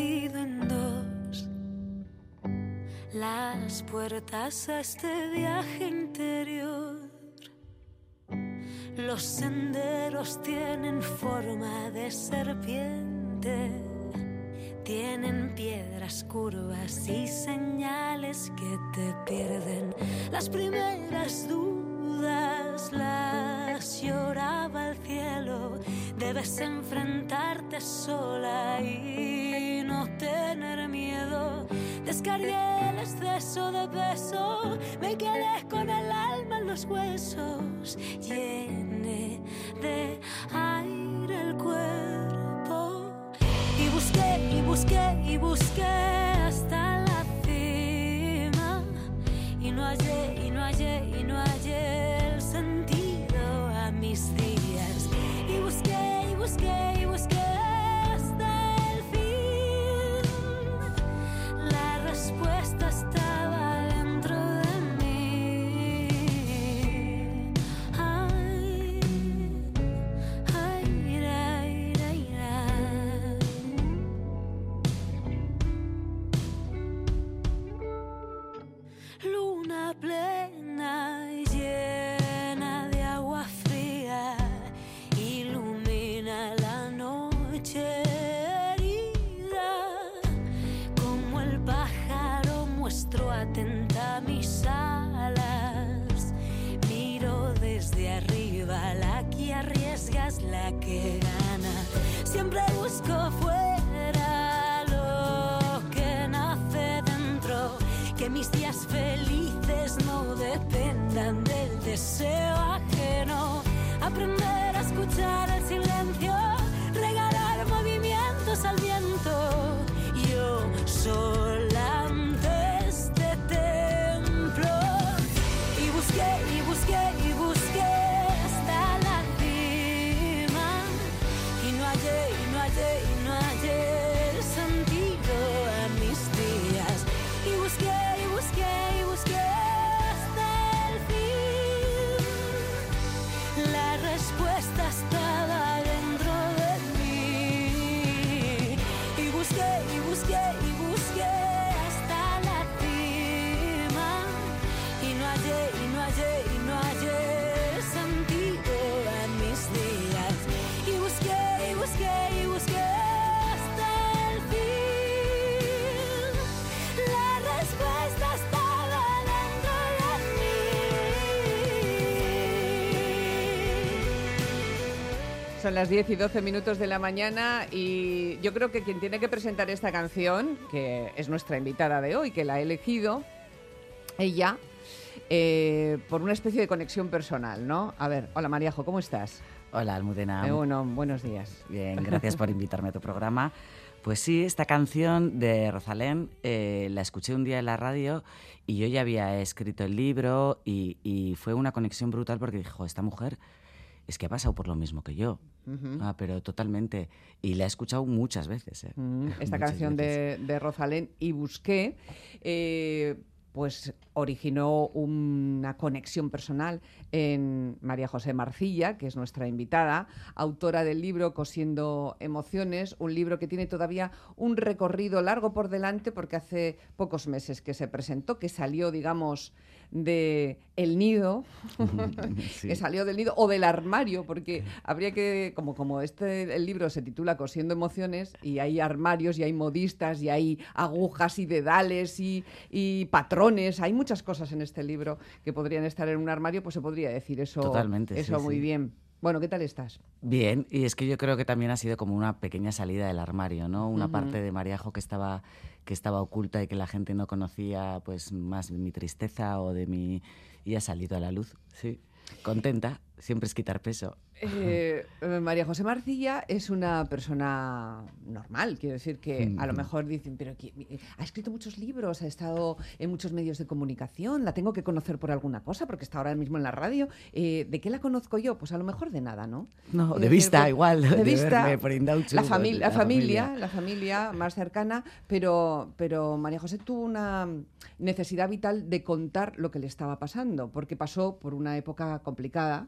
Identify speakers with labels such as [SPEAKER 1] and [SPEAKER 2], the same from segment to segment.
[SPEAKER 1] en dos las puertas a este viaje interior. Los senderos tienen forma de serpiente, tienen piedras curvas y señales que te pierden. Las primeras dudas debes enfrentarte sola y no tener miedo. Descargué el exceso de peso, me quedé con el alma en los huesos, llené de aire el cuerpo y busqué y busqué y busqué hasta la cima y no hallé y no hallé y no hallé atenta mis alas miro desde arriba la que arriesgas la que gana siempre busco fuera lo que nace dentro que mis días felices no dependan del deseo ajeno. Aprender a escuchar el silencio, regalar movimientos al viento. Yo sola respuesta estaba
[SPEAKER 2] Son las 10 y 12 minutos de la mañana y yo creo que quien tiene que presentar esta canción, que es nuestra invitada de hoy, que la ha elegido ella, eh, por una especie de conexión personal, ¿no? A ver, hola Mariajo, ¿cómo estás?
[SPEAKER 3] Hola, Almudena.
[SPEAKER 2] Eh, bueno, buenos días.
[SPEAKER 3] Bien, gracias por invitarme a tu programa. Pues sí, esta canción de Rosalén eh, la escuché un día en la radio y yo ya había escrito el libro y, y fue una conexión brutal porque dijo, esta mujer es que ha pasado por lo mismo que yo. Ah, pero totalmente. Y la he escuchado muchas veces. ¿eh?
[SPEAKER 2] Esta
[SPEAKER 3] Muchas
[SPEAKER 2] canción
[SPEAKER 3] veces.
[SPEAKER 2] de, de Rosalén y busqué, eh, pues originó una conexión personal en María José Marcilla, que es nuestra invitada, autora del libro Cosiendo Emociones, un libro que tiene todavía un recorrido largo por delante porque hace pocos meses que se presentó, que salió, digamos, de el nido,
[SPEAKER 3] Sí.
[SPEAKER 2] que salió del nido o del armario, porque habría que, como, como este el libro se titula Cosiendo emociones, y hay armarios, y hay modistas, y hay agujas y dedales y, y patrones, hay muchas cosas en este libro que podrían estar en un armario, pues se podría decir eso,
[SPEAKER 3] Totalmente, sí,
[SPEAKER 2] eso muy
[SPEAKER 3] sí.
[SPEAKER 2] bien. Bueno, ¿qué tal estás?
[SPEAKER 3] Bien, y es que yo creo que también ha sido como una pequeña salida del armario, ¿no? Una parte de Mariajo que estaba, que estaba oculta y que la gente no conocía, pues más mi tristeza o de mi... y ha salido a la luz, sí. Contenta, siempre es quitar peso.
[SPEAKER 2] Eh, eh, María José Marcilla es una persona normal, quiero decir que a lo mejor dicen, pero ha escrito muchos libros, ha estado en muchos medios de comunicación, la tengo que conocer por alguna cosa porque está ahora mismo en la radio. Eh, ¿De qué la conozco yo? Pues a lo mejor de nada, ¿no?
[SPEAKER 3] No, de vista,
[SPEAKER 2] pues,
[SPEAKER 3] igual,
[SPEAKER 2] De
[SPEAKER 3] de
[SPEAKER 2] vista,
[SPEAKER 3] verme por Indauchu,
[SPEAKER 2] la, fami- la
[SPEAKER 3] la
[SPEAKER 2] familia,
[SPEAKER 3] familia.
[SPEAKER 2] la familia más cercana, pero, pero María José tuvo una necesidad vital de contar lo que le estaba pasando, porque pasó por una época complicada.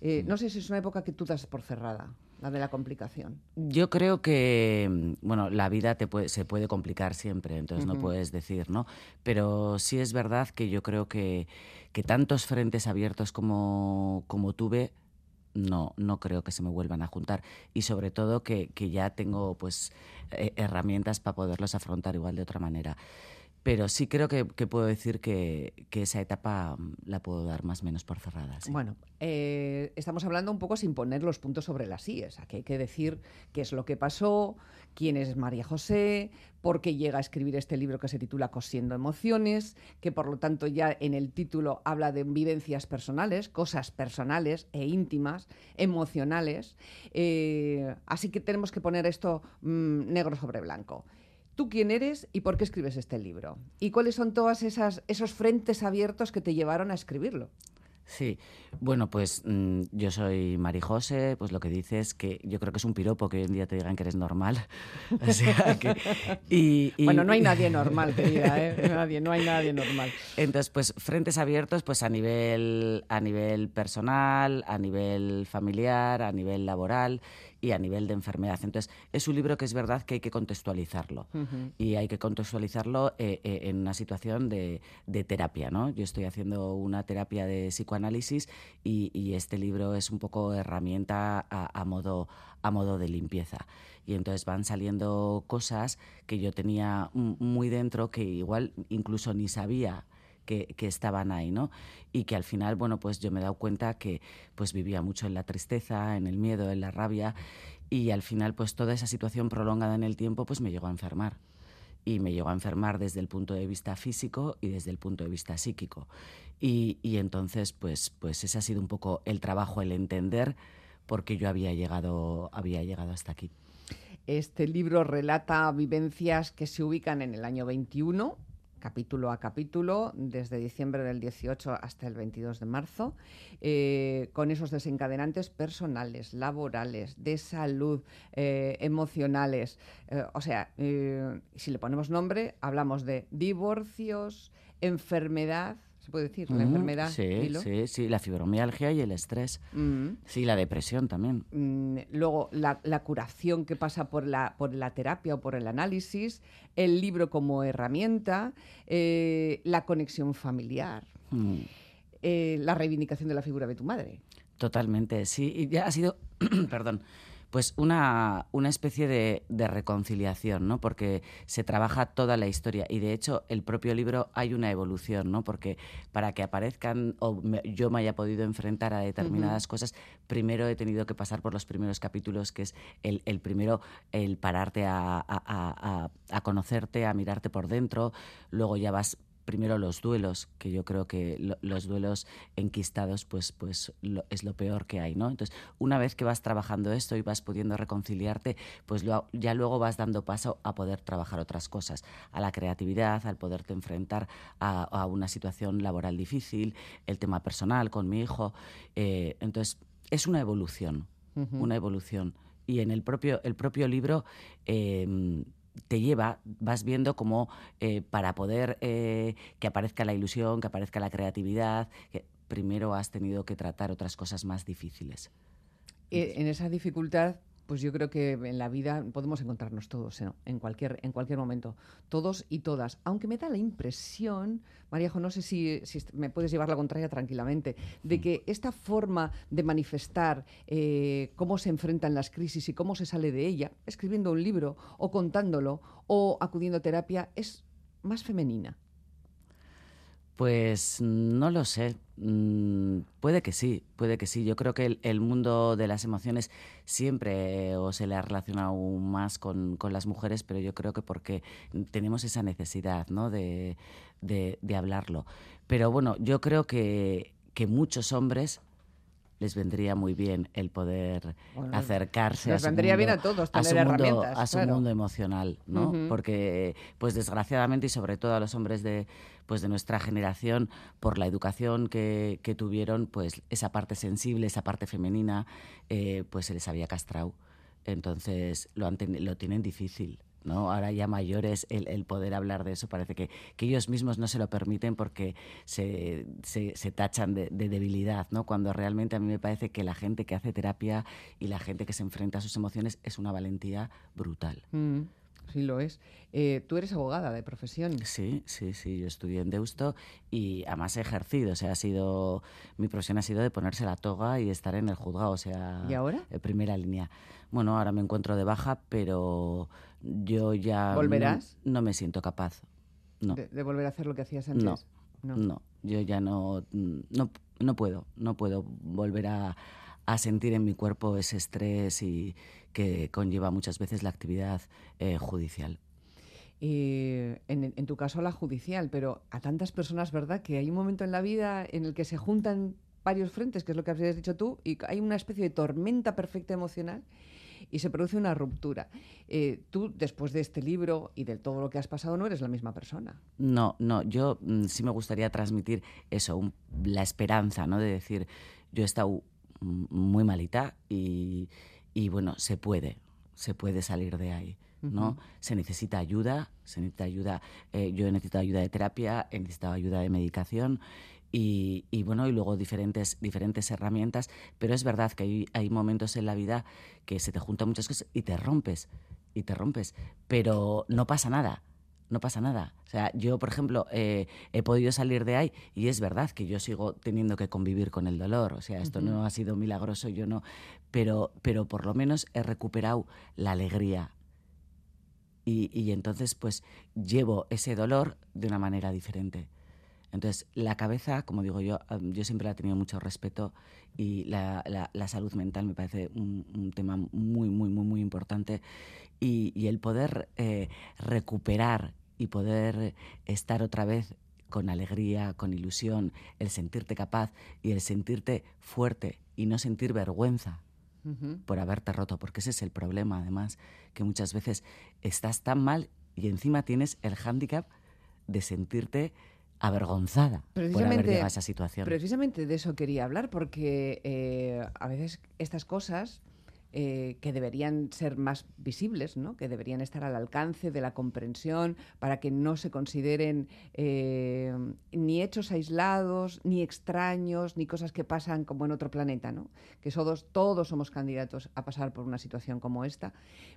[SPEAKER 2] Eh, no sé si es una época que tú das por cerrada. la de la complicación.
[SPEAKER 3] Yo creo que, mm, bueno, la vida te se puede complicar siempre, entonces no puedes decir, ¿no? Pero sí es verdad que yo creo que, que tantos frentes abiertos como, como tuve, no, no creo que se me vuelvan a juntar. Y sobre todo que, que ya tengo pues eh, herramientas para poderlos afrontar igual de otra manera. Pero sí creo que, puedo decir que, esa etapa mm, la puedo dar más o menos por cerrada.
[SPEAKER 2] Bueno, eh, estamos hablando un poco sin poner los puntos sobre las IES. Aquí hay que decir qué es lo que pasó, quién es María José, por qué llega a escribir este libro que se titula Cosiendo Emociones, que por lo tanto ya en el título habla de vivencias personales, cosas personales e íntimas, emocionales. Eh, así que tenemos que poner esto mm, negro sobre blanco tú quién eres y por qué escribes este libro. Y cuáles son todos esos frentes abiertos que te llevaron a escribirlo.
[SPEAKER 3] Sí, bueno, pues mm, yo soy Marijose, pues lo que dices que yo creo que es un piropo que hoy en día te digan que eres normal.
[SPEAKER 2] y, bueno, no hay nadie normal, querida, ¿eh? Nadie, no hay nadie normal.
[SPEAKER 3] Entonces, pues frentes abiertos pues a nivel, a nivel personal, a nivel familiar, a nivel laboral y a nivel de enfermedad. Entonces, es un libro que es verdad que hay que contextualizarlo y hay que contextualizarlo eh, eh, en una situación de, terapia. ¿no? Yo estoy haciendo una terapia de psicoanálisis y, este libro es un poco herramienta a, modo, a modo de limpieza. Y entonces van saliendo cosas que yo tenía muy dentro que igual incluso ni sabía que, estaban ahí, ¿no? Y que al final, bueno, pues yo me he dado cuenta que pues vivía mucho en la tristeza, en el miedo, en la rabia y al final pues toda esa situación prolongada en el tiempo pues me llegó a enfermar. Y me llegó a enfermar desde el punto de vista físico y desde el punto de vista psíquico. Y, y entonces, pues, pues ese ha sido un poco el trabajo, el entender por qué yo había llegado, había llegado hasta aquí.
[SPEAKER 2] Este libro relata vivencias que se ubican en el año 21, capítulo a capítulo, desde diciembre del 18 hasta el 22 de marzo, eh, con esos desencadenantes personales, laborales, de salud, eh, emocionales. Eh, o sea, si le ponemos nombre, hablamos de divorcios, enfermedad, puede decir, la enfermedad.
[SPEAKER 3] Sí, sí, sí, la fibromialgia y el estrés. Sí, la depresión también.
[SPEAKER 2] Mm, luego, la, curación que pasa por la, por la terapia o por el análisis, el libro como herramienta, eh, la conexión familiar, mm. eh, la reivindicación de la figura de tu madre.
[SPEAKER 3] Totalmente, sí. Y ya ha sido, perdón, pues una, una especie de, de, reconciliación, ¿no? Porque se trabaja toda la historia y de hecho el propio libro hay una evolución, ¿no? Porque para que aparezcan o yo me haya podido enfrentar a determinadas cosas, primero he tenido que pasar por los primeros capítulos, que es el, el primero, el pararte a, a, a, a conocerte, a mirarte por dentro, luego ya vas primero los duelos, que yo creo que los duelos enquistados pues, pues es lo peor que hay, ¿no? Entonces, una vez que vas trabajando esto y vas pudiendo reconciliarte, pues ya luego vas dando paso a poder trabajar otras cosas, a la creatividad, al poderte enfrentar a, una situación laboral difícil, el tema personal con mi hijo. Eh, entonces, es una evolución, una evolución. Y en el propio, el propio libro... Eh, te lleva, vas viendo cómo eh, para poder eh, que aparezca la ilusión, que aparezca la creatividad, que primero has tenido que tratar otras cosas más difíciles.
[SPEAKER 2] Eh, en esa dificultad pues yo creo que en la vida podemos encontrarnos todos, en, cualquier, en cualquier momento, todos y todas. Aunque me da la impresión, Maríajo, no sé si, me puedes llevar la contraria tranquilamente, de que esta forma de manifestar eh, cómo se enfrentan las crisis y cómo se sale de ella, escribiendo un libro o contándolo o acudiendo a terapia, es más femenina.
[SPEAKER 3] Pues no lo sé. Mm, puede que sí, puede que sí. Yo creo que el, mundo de las emociones siempre se le ha relacionado más con, las mujeres, pero yo creo que porque tenemos esa necesidad ¿no? de, hablarlo. Pero bueno, yo creo que, que muchos hombres les vendría muy bien el poder acercarse
[SPEAKER 2] a su vendría mundo, bien a todos tener
[SPEAKER 3] herramientas, a su mundo emocional, ¿no? Porque pues desgraciadamente y sobre todo a los hombres de pues de nuestra generación por la educación que, tuvieron, pues esa parte sensible, esa parte femenina, eh, pues se les había castrado. Entonces lo, lo tienen difícil ¿no? Ahora ya mayores, el, poder hablar de eso parece que, que, ellos mismos no se lo permiten porque se, se, tachan de, debilidad, ¿no? Cuando realmente a mí me parece que la gente que hace terapia y la gente que se enfrenta a sus emociones es una valentía brutal.
[SPEAKER 2] Mm, sí, lo es. Eh, tú eres abogada de profesión.
[SPEAKER 3] Sí, sí, sí. Yo estudié en Deusto y además he ejercido. O sea, ha sido. Mi profesión ha sido de ponerse la toga y estar en el juzgado. O sea.
[SPEAKER 2] ¿Y ahora?
[SPEAKER 3] En primera línea. Bueno, ahora me encuentro de baja, pero yo ya
[SPEAKER 2] ¿Volverás?
[SPEAKER 3] No, me siento capaz. No.
[SPEAKER 2] De, volver a hacer lo que hacías antes?
[SPEAKER 3] No, no, yo ya no, no, no puedo, no puedo volver a, a, sentir en mi cuerpo ese estrés y que conlleva muchas veces la actividad eh, judicial.
[SPEAKER 2] en, en, tu caso la judicial, pero a tantas personas, ¿verdad? Que hay un momento en la vida en el que se juntan varios frentes, que es lo que habías dicho tú, y hay una especie de tormenta perfecta emocional y se produce una ruptura. Eh, tú, después de este libro y de todo lo que has pasado, no eres la misma persona.
[SPEAKER 3] No, no, yo mm, sí me gustaría transmitir eso, la esperanza, ¿no? De decir, yo he estado muy malita y, bueno, se puede, se puede salir de ahí. ¿no? Se necesita ayuda, se necesita ayuda, eh, yo he necesitado ayuda de terapia, he necesitado ayuda de medicación y, bueno, y luego diferentes, diferentes herramientas, pero es verdad que hay, hay, momentos en la vida que se te juntan muchas cosas y te rompes, y te rompes, pero no pasa nada, no pasa nada. O sea, yo, por ejemplo, eh, he podido salir de ahí y es verdad que yo sigo teniendo que convivir con el dolor, o sea, esto no ha sido milagroso, yo no, pero, pero por lo menos he recuperado la alegría. Y, y entonces, pues, llevo ese dolor de una manera diferente. Entonces, la cabeza, como digo yo, yo siempre la he tenido mucho respeto y la, la, salud mental me parece un, tema muy, muy, muy, muy importante. Y, y el poder eh, recuperar y poder estar otra vez con alegría, con ilusión, el sentirte capaz y el sentirte fuerte y no sentir vergüenza por haberte roto, porque ese es el problema, además, que muchas veces estás tan mal y encima tienes el hándicap de sentirte avergonzada por haber llegado a esa situación.
[SPEAKER 2] Precisamente de eso quería hablar, porque eh, a veces estas cosas eh, que deberían ser más visibles, ¿no? que deberían estar al alcance de la comprensión para que no se consideren eh, ni hechos aislados, ni extraños, ni cosas que pasan como en otro planeta, ¿no? que todos, todos somos candidatos a pasar por una situación como esta,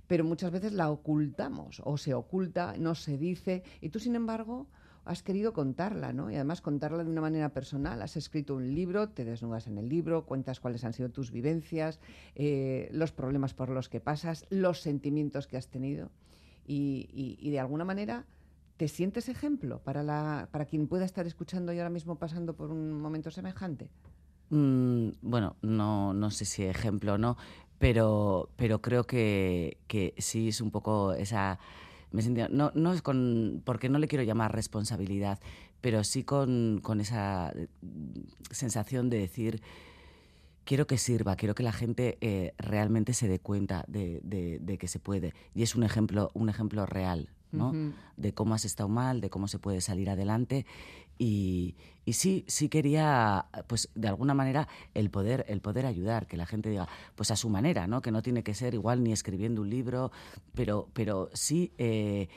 [SPEAKER 2] pero muchas veces la ocultamos o se oculta, no se dice, y tú sin embargo has querido contarla, ¿no? Y además contarla de una manera personal. Has escrito un libro, te desnudas en el libro, cuentas cuáles han sido tus vivencias, eh, los problemas por los que pasas, los sentimientos que has tenido. Y, de alguna manera te sientes ejemplo para, la, para quien pueda estar escuchando y ahora mismo pasando por un momento semejante.
[SPEAKER 3] Mm, bueno, no, no sé si ejemplo o no, pero, pero creo que, que sí es un poco esa me sentía, no, no es con, porque no le quiero llamar responsabilidad, pero sí con, con esa eh, sensación de decir, quiero que sirva, quiero que la gente eh, realmente se dé cuenta de, de, que se puede. Y es un ejemplo, un ejemplo real, ¿no? De cómo has estado mal, de cómo se puede salir adelante y, sí, sí quería, pues de alguna manera, el poder, el poder ayudar, que la gente diga, pues a su manera, ¿no? Que no tiene que ser igual ni escribiendo un libro, pero, pero sí eh,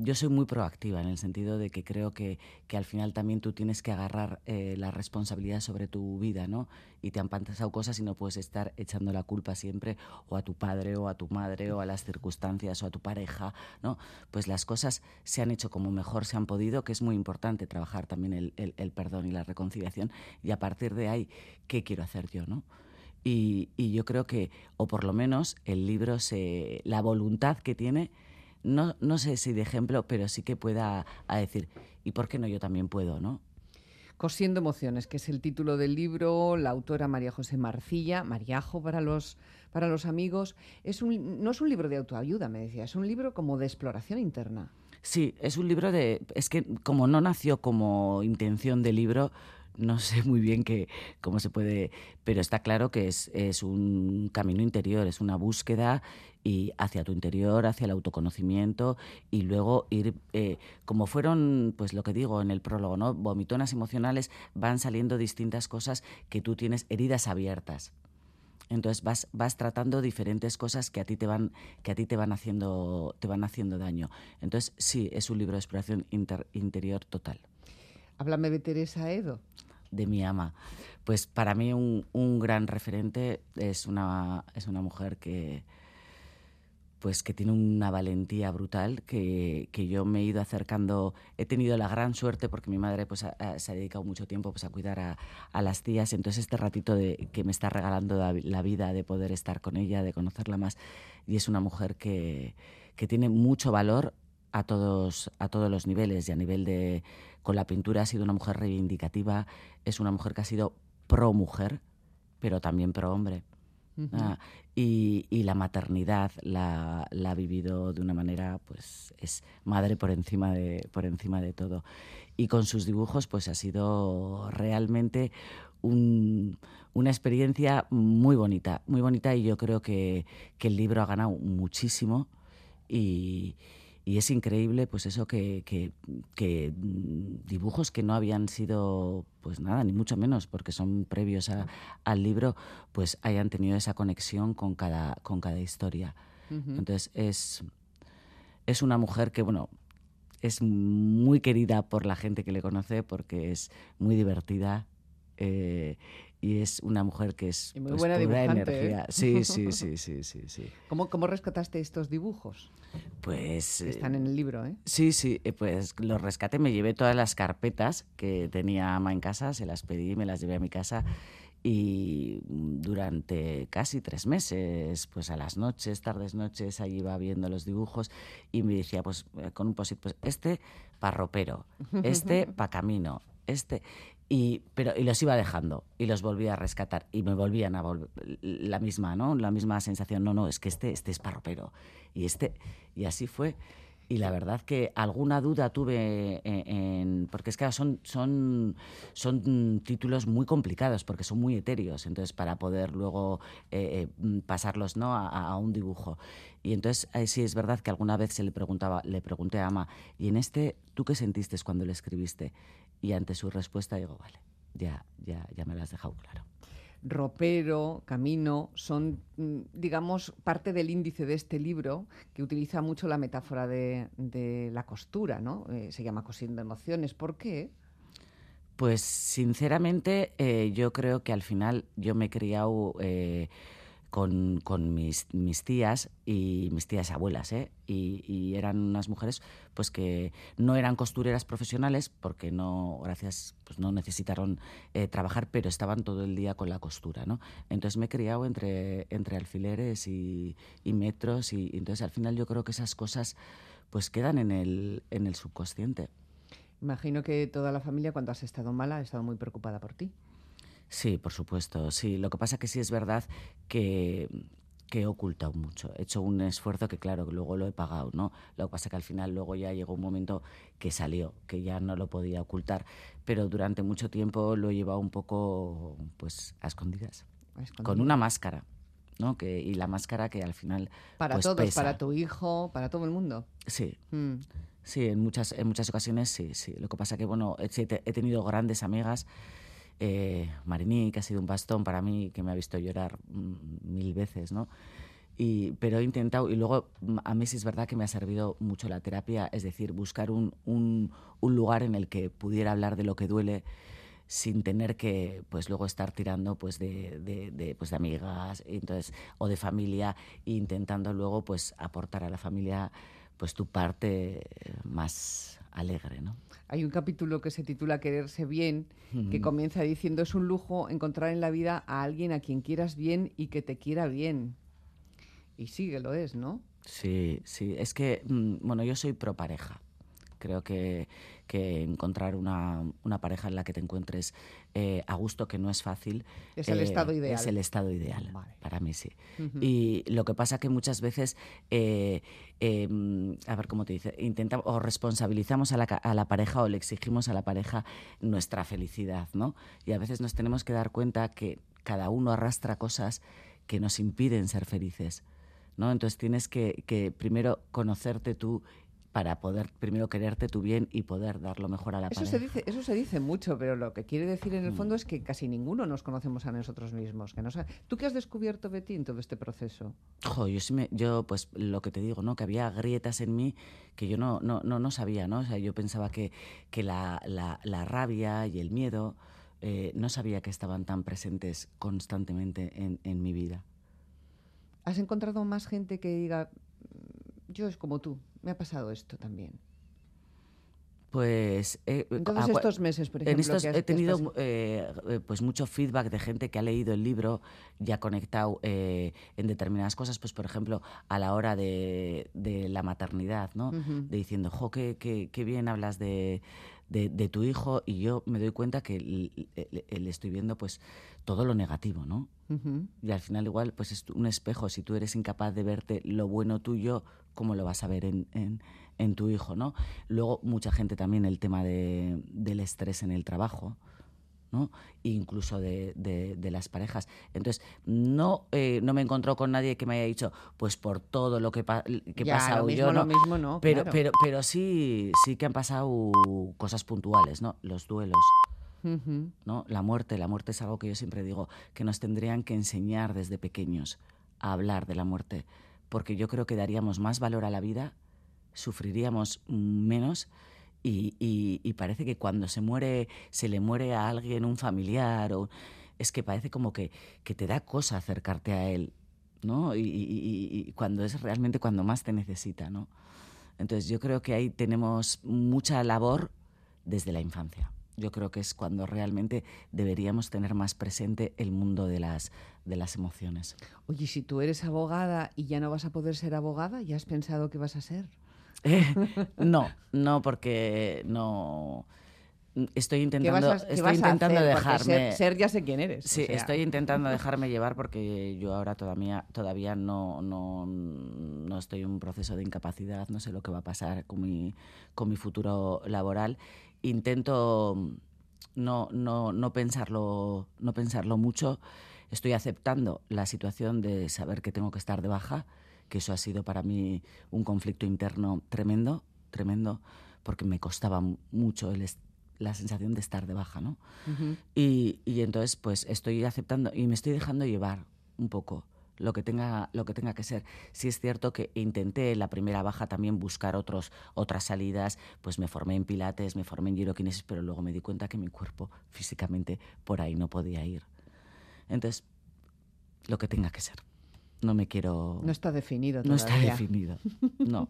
[SPEAKER 3] yo soy muy proactiva en el sentido de que creo que, que al final también tú tienes que agarrar eh, la responsabilidad sobre tu vida, ¿no? Y te han pasado cosas y no puedes estar echando la culpa siempre o a tu padre o a tu madre o a las circunstancias o a tu pareja, ¿no? Pues las cosas se han hecho como mejor se han podido, que es muy importante trabajar también el, el, perdón y la reconciliación y a partir de ahí, ¿qué quiero hacer yo, ¿no? Y, y yo creo que, o por lo menos el libro, se, la voluntad que tiene no, no sé si de ejemplo, pero sí que pueda a decir, ¿y por qué no yo también puedo, no?
[SPEAKER 2] Cosiendo emociones, que es el título del libro, la autora María José Marcilla, Mariajo para los, para los amigos. Es un, no es un libro de autoayuda, me decía, es un libro como de exploración interna.
[SPEAKER 3] Sí, es un libro de... Es que como no nació como intención de libro, no sé muy bien qué cómo se puede, pero está claro que es, es, un camino interior, es una búsqueda y hacia tu interior, hacia el autoconocimiento y luego ir, eh, como fueron, pues lo que digo en el prólogo, ¿no? Vomitonas emocionales, van saliendo distintas cosas que tú tienes heridas abiertas Entonces vas, vas tratando diferentes cosas que a ti te van, que a ti te van haciendo, te van haciendo daño. Entonces, sí, es un libro de exploración interior total.
[SPEAKER 2] Háblame de Teresa Edo.
[SPEAKER 3] De mi ama. Pues para mí un, un gran referente es una, es una mujer que, pues que tiene una valentía brutal que, que, yo me he ido acercando he tenido la gran suerte porque mi madre pues se ha dedicado mucho tiempo pues a cuidar a, a, las tías entonces este ratito de que me está regalando la, vida de poder estar con ella de conocerla más y es una mujer que, que tiene mucho valor a todos a todos los niveles y a nivel de con la pintura ha sido una mujer reivindicativa es una mujer que ha sido pro mujer pero también pro hombre Ah, y, la maternidad la, ha vivido de una manera, pues es madre por encima, de, por encima de todo. Y con sus dibujos, pues ha sido realmente una experiencia muy bonita, muy bonita y yo creo que, que el libro ha ganado muchísimo y, y es increíble pues eso que, que, mm, dibujos que no habían sido pues nada ni mucho menos porque son previos al libro pues hayan tenido esa conexión con cada con cada historia. Entonces es es una mujer que bueno es muy querida por la gente que le conoce porque es muy divertida eh, y es una mujer que es
[SPEAKER 2] muy pues, buena pura ¿eh?
[SPEAKER 3] energía. Sí, sí, sí, sí, sí, sí.
[SPEAKER 2] ¿Cómo, ¿Cómo rescataste estos dibujos?
[SPEAKER 3] Pues
[SPEAKER 2] están en el libro, ¿eh?
[SPEAKER 3] Sí, sí, eh, pues los rescaté, me llevé todas las carpetas que tenía ama en casa, se las pedí, me las llevé a mi casa y durante casi tres meses, pues a las noches, tardes, noches, ahí iba viendo los dibujos y me decía, pues con un posit, pues este pa ropero, este pa camino, este y, pero, y los iba dejando y los volvía a rescatar y me volvían a volver la misma, ¿no? La misma sensación, no, no, es que este, este es parropero y este, y así fue. Y la verdad que alguna duda tuve en, porque es que son, son, son títulos muy complicados porque son muy etéreos, entonces para poder luego eh, eh, pasarlos ¿no? A, un dibujo. Y entonces sí es verdad que alguna vez se le preguntaba, le pregunté a Ama, ¿y en este tú qué sentiste cuando lo escribiste? Y ante su respuesta digo, vale, ya, ya, ya me lo has dejado claro.
[SPEAKER 2] Ropero, Camino, son, mm, digamos, parte del índice de este libro que utiliza mucho la metáfora de, la costura, ¿no? Eh, se llama Cosiendo Emociones. ¿Por qué?
[SPEAKER 3] Pues sinceramente eh, yo creo que al final yo me he criado eh, con, con mis, mis, tías y mis tías abuelas, ¿eh? y, eran unas mujeres pues que no eran costureras profesionales porque no, gracias, pues no necesitaron eh, trabajar, pero estaban todo el día con la costura, ¿no? Entonces me he criado entre, entre alfileres y, y metros y, y, entonces al final yo creo que esas cosas pues quedan en el, en el subconsciente.
[SPEAKER 2] Imagino que toda la familia cuando has estado mala ha estado muy preocupada por ti.
[SPEAKER 3] Sí, por supuesto, sí. Lo que pasa que sí es verdad que que he ocultado mucho. He hecho un esfuerzo que, claro, que luego lo he pagado, ¿no? Lo que pasa que al final luego ya llegó un momento que salió, que ya no lo podía ocultar. Pero durante mucho tiempo lo he llevado un poco, pues, a escondidas. Con una máscara, ¿no? Que, y la máscara que al final.
[SPEAKER 2] Para
[SPEAKER 3] pues,
[SPEAKER 2] todos, para tu hijo, para todo el mundo.
[SPEAKER 3] Sí. Mm. Sí, en muchas, en muchas ocasiones sí, sí. Lo que pasa que, bueno, he, he tenido grandes amigas eh, Marini, que ha sido un bastón para mí, que me ha visto llorar mm, mil veces, ¿no? Y, pero he intentado, y luego mm, a mí sí es verdad que me ha servido mucho la terapia, es decir, buscar un, un, un lugar en el que pudiera hablar de lo que duele sin tener que pues luego estar tirando pues de, de, de, pues de amigas entonces o de familia e intentando luego pues aportar a la familia pues tu parte más alegre no
[SPEAKER 2] hay un capítulo que se titula Quererse bien, que comienza diciendo es un lujo encontrar en la vida a alguien a quien quieras bien y que te quiera bien. Y sí que lo es, ¿no?
[SPEAKER 3] Sí, sí. Es que, mm, bueno, yo soy pro pareja. Creo que, que encontrar una, una, pareja en la que te encuentres eh, a gusto, que no es fácil.
[SPEAKER 2] Es el estado ideal.
[SPEAKER 3] Es el estado ideal, para mí sí. Y lo que pasa que muchas veces, eh, em, a ver cómo te dice, intentamos o responsabilizamos a la, a la, pareja o le exigimos a la pareja nuestra felicidad, ¿no? Y a veces nos tenemos que dar cuenta que cada uno arrastra cosas que nos impiden ser felices. ¿no? Entonces tienes que, que primero conocerte tú para poder primero quererte tu bien y poder dar lo mejor a la
[SPEAKER 2] Eso
[SPEAKER 3] pareja.
[SPEAKER 2] se, dice, eso se dice mucho, pero lo que quiere decir en el fondo es que casi ninguno nos conocemos a nosotros mismos. Que no sa- ¿Tú qué has descubierto, Betty, en todo este proceso?
[SPEAKER 3] Jo, yo sí me, yo pues lo que te digo, ¿no? Que había grietas en mí que yo no, no, no, no sabía, ¿no? O sea, yo pensaba que, que la, la- la rabia y el miedo eh, no sabía que estaban tan presentes constantemente en, en mi vida.
[SPEAKER 2] ¿Has encontrado más gente que diga, "Mm, yo es como tú, me ha pasado esto también?
[SPEAKER 3] Pues eh,
[SPEAKER 2] En todos estos meses, por ejemplo,
[SPEAKER 3] en estos he tenido eh, eh, pues mucho feedback de gente que ha leído el libro y ha conectado eh, en determinadas cosas, pues por ejemplo a la hora de, de la maternidad, ¿no? De diciendo, jo, qué, qué- qué bien hablas de, de- de tu hijo y yo me doy cuenta que le estoy viendo pues todo lo negativo, ¿no? Y al final igual pues es un espejo, si tú eres incapaz de verte lo bueno tuyo, ¿cómo lo vas a ver en, en- en tu hijo, no? Luego mucha gente también el tema de- del estrés en el trabajo, ¿no? Incluso de, de- de las parejas. Entonces, no, eh, no me encontró con nadie que me haya dicho, pues por todo lo que, pa- que
[SPEAKER 2] Ya, lo mismo,
[SPEAKER 3] yo,
[SPEAKER 2] lo
[SPEAKER 3] ¿no?
[SPEAKER 2] mismo no,
[SPEAKER 3] pero,
[SPEAKER 2] claro.
[SPEAKER 3] pero, pero sí, sí que han pasado cosas puntuales, ¿no? Los duelos. ¿no? La muerte, la muerte es algo que yo siempre digo, que nos tendrían que enseñar desde pequeños a hablar de la muerte, porque yo creo que daríamos más valor a la vida, sufriríamos menos y, parece que cuando se muere, se le muere a alguien, un familiar, o, es que parece como que, que te da cosa acercarte a él, ¿no? Y- y cuando es realmente cuando más te necesita, ¿no? Entonces yo creo que ahí tenemos mucha labor desde la infancia. Yo creo que es cuando realmente deberíamos tener más presente el mundo de las, de las emociones.
[SPEAKER 2] Oye, si tú eres abogada y ya no vas a poder ser abogada, ¿ya has pensado qué vas a ser?
[SPEAKER 3] No, no, porque no. Estoy
[SPEAKER 2] ¿Qué
[SPEAKER 3] intentando,
[SPEAKER 2] a,
[SPEAKER 3] estoy intentando dejarme.
[SPEAKER 2] Ser, ser ya sé quién eres. o
[SPEAKER 3] Sí,
[SPEAKER 2] sea.
[SPEAKER 3] estoy intentando dejarme llevar porque yo ahora todavía, todavía no, no, no estoy en un proceso de incapacidad, no sé lo que va a pasar con mi, con mi futuro laboral. Intento no, no, no, pensarlo, no pensarlo mucho. Estoy aceptando la situación de saber que tengo que estar de baja, que eso ha sido para mí un conflicto interno tremendo, tremendo, porque me costaba mucho el la sensación de estar de baja, ¿no?
[SPEAKER 2] Ujú.
[SPEAKER 3] Y, y entonces, pues estoy aceptando y me estoy dejando llevar un poco lo que tenga, lo que, tenga que ser. Sí es cierto que intenté en la primera baja también buscar otros, otras salidas, pues me formé en pilates, me formé en giroquinesis, pero luego me di cuenta que mi cuerpo físicamente por ahí no podía ir. Entonces, lo que tenga que ser. No me quiero...
[SPEAKER 2] No está definido
[SPEAKER 3] no está
[SPEAKER 2] todavía.
[SPEAKER 3] definido. No,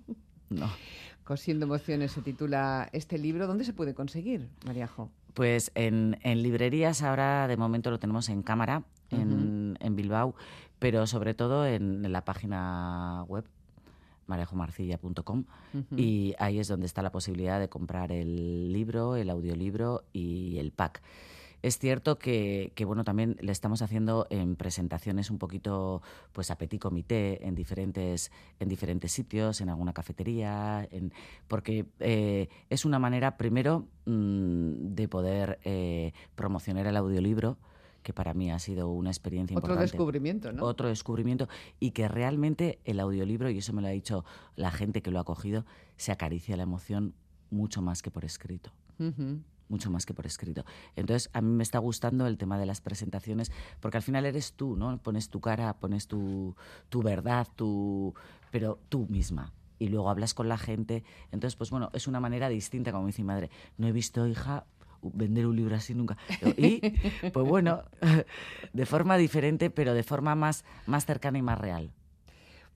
[SPEAKER 3] no.
[SPEAKER 2] Cosiendo emociones se titula este libro. ¿Dónde se puede conseguir, Mariajo?
[SPEAKER 3] Pues en, en librerías ahora de momento lo tenemos en cámara, en, en Bilbao, pero sobre todo en, en la página web marejomarcilla.com
[SPEAKER 2] Ujú.
[SPEAKER 3] y ahí es donde está la posibilidad de comprar el libro, el audiolibro y el pack. Es cierto que, que, bueno, también le estamos haciendo en presentaciones un poquito pues a petit comité en diferentes, en diferentes sitios, en alguna cafetería, en, porque eh, es una manera primero mm, de poder eh, promocionar el audiolibro, que para mí ha sido una experiencia
[SPEAKER 2] Otro
[SPEAKER 3] importante
[SPEAKER 2] descubrimiento, ¿no?
[SPEAKER 3] otro descubrimiento y que realmente el audiolibro, y eso me lo ha dicho la gente que lo ha cogido, se acaricia la emoción mucho más que por escrito. Mucho más que por escrito. Entonces, a mí me está gustando el tema de las presentaciones, porque al final eres tú, ¿no? Pones tu cara, pones tu, tu verdad, tu, pero tú misma. Y luego hablas con la gente. Entonces, pues bueno, es una manera distinta, como dice mi madre. No he visto, hija, vender un libro así nunca. Y, pues bueno, de forma diferente, pero de forma más, más cercana y más real.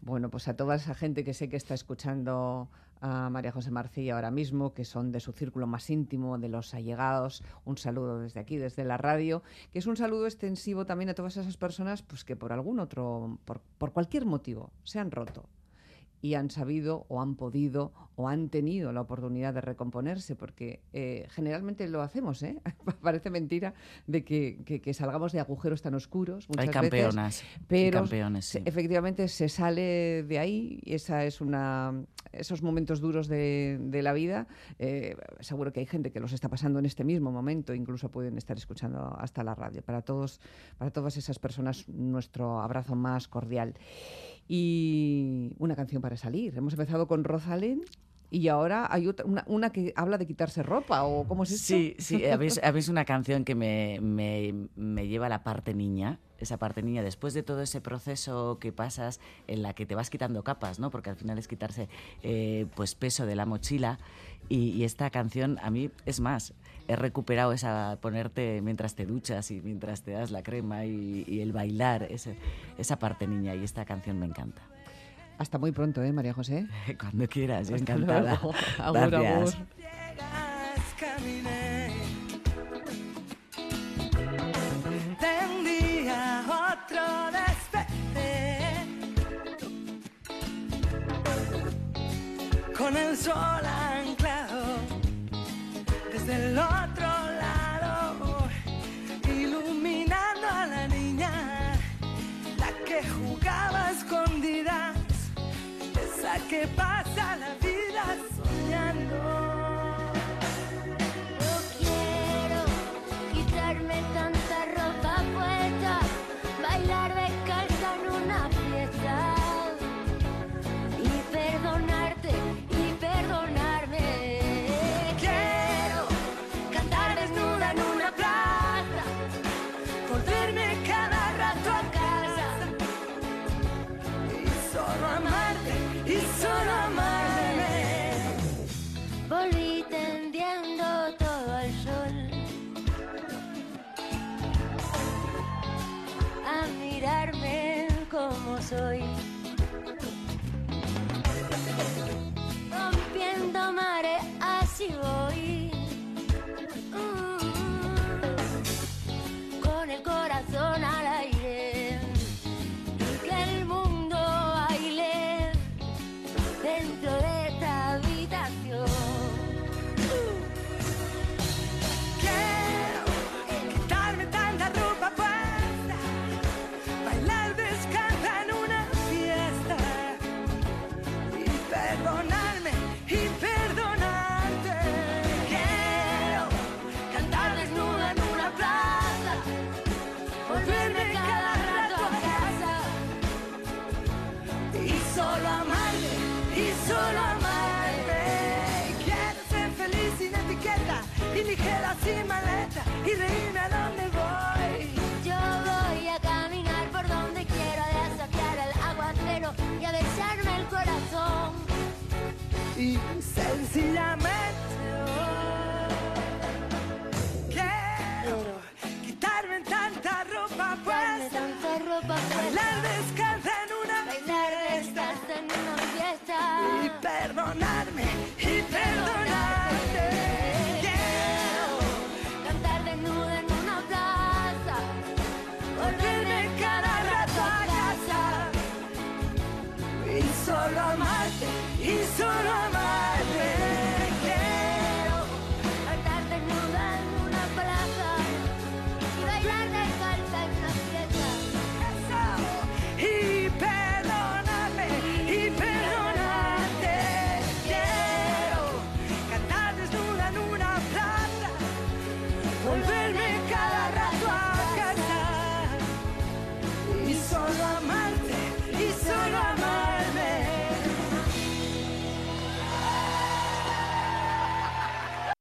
[SPEAKER 2] Bueno, pues a toda esa gente que sé que está escuchando a María José Marcilla ahora mismo, que son de su círculo más íntimo, de los allegados, un saludo desde aquí, desde la radio, que es un saludo extensivo también a todas esas personas pues que por algún otro, por, por cualquier motivo, se han roto y han sabido o han podido o han tenido la oportunidad de recomponerse, porque eh, generalmente lo hacemos, ¿eh? Parece mentira de que, que, que, salgamos de agujeros tan oscuros. Muchas
[SPEAKER 3] Hay campeonas.
[SPEAKER 2] Veces, pero
[SPEAKER 3] campeones, sí.
[SPEAKER 2] se, efectivamente se sale de ahí y esa es una esos momentos duros de, de la vida. Eh, seguro que hay gente que los está pasando en este mismo momento, incluso pueden estar escuchando hasta la radio. Para todos, para todas esas personas, nuestro abrazo más cordial. Y una canción para salir. Hemos empezado con Rosalén y ahora hay otra, una, que habla de quitarse ropa, ¿o cómo es esto?
[SPEAKER 3] Sí, sí, habéis, una canción que me, me, lleva a la parte niña, esa parte niña, después de todo ese proceso que pasas en la que te vas quitando capas, ¿no? Porque al final es quitarse eh, pues peso de la mochila y, esta canción a mí es más, he recuperado esa ponerte mientras te duchas y mientras te das la crema y, el bailar, esa parte niña y esta canción me encanta.
[SPEAKER 2] Hasta muy pronto, ¿eh, María José?
[SPEAKER 3] Cuando quieras, encantada. Gracias.
[SPEAKER 4] con el sol